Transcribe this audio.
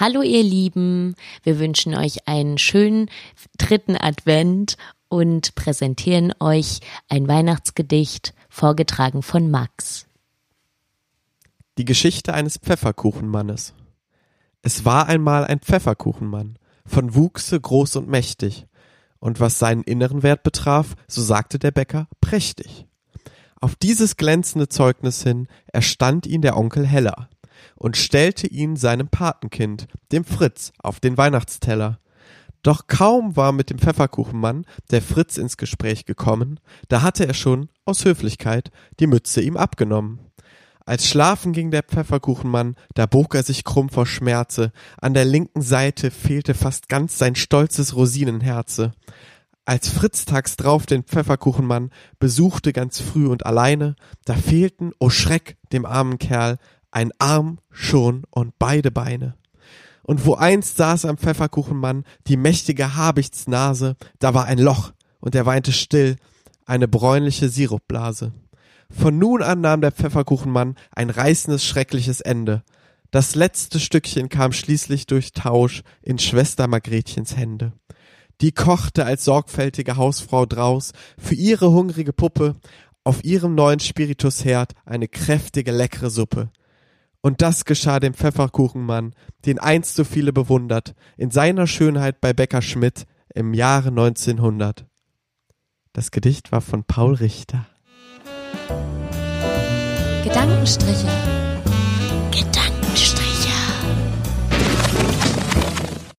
Hallo ihr Lieben, wir wünschen euch einen schönen dritten Advent und präsentieren euch ein Weihnachtsgedicht vorgetragen von Max. Die Geschichte eines Pfefferkuchenmannes. Es war einmal ein Pfefferkuchenmann, von Wuchse groß und mächtig, und was seinen inneren Wert betraf, so sagte der Bäcker, prächtig. Auf dieses glänzende Zeugnis hin erstand ihn der Onkel Heller, und stellte ihn seinem Patenkind, dem Fritz, auf den Weihnachtsteller. Doch kaum war mit dem Pfefferkuchenmann der Fritz ins Gespräch gekommen, da hatte er schon, aus Höflichkeit, die Mütze ihm abgenommen. Als schlafen ging der Pfefferkuchenmann, da bog er sich krumm vor Schmerze, an der linken Seite fehlte fast ganz sein stolzes Rosinenherze. Als Fritz tags drauf den Pfefferkuchenmann besuchte ganz früh und alleine, da fehlten, o oh Schreck, dem armen Kerl, ein Arm schon und beide Beine. Und wo einst saß am Pfefferkuchenmann die mächtige Habichtsnase, da war ein Loch, und er weinte still, eine bräunliche Sirupblase. Von nun an nahm der Pfefferkuchenmann ein reißendes, schreckliches Ende. Das letzte Stückchen kam schließlich durch Tausch in Schwester Margretchens Hände. Die kochte als sorgfältige Hausfrau draus für ihre hungrige Puppe auf ihrem neuen Spiritusherd eine kräftige, leckere Suppe. Und das geschah dem Pfefferkuchenmann, den einst so viele bewundert, in seiner Schönheit bei Bäcker Schmidt im Jahre 1900. Das Gedicht war von Paul Richter. Gedankenstriche. Gedankenstriche.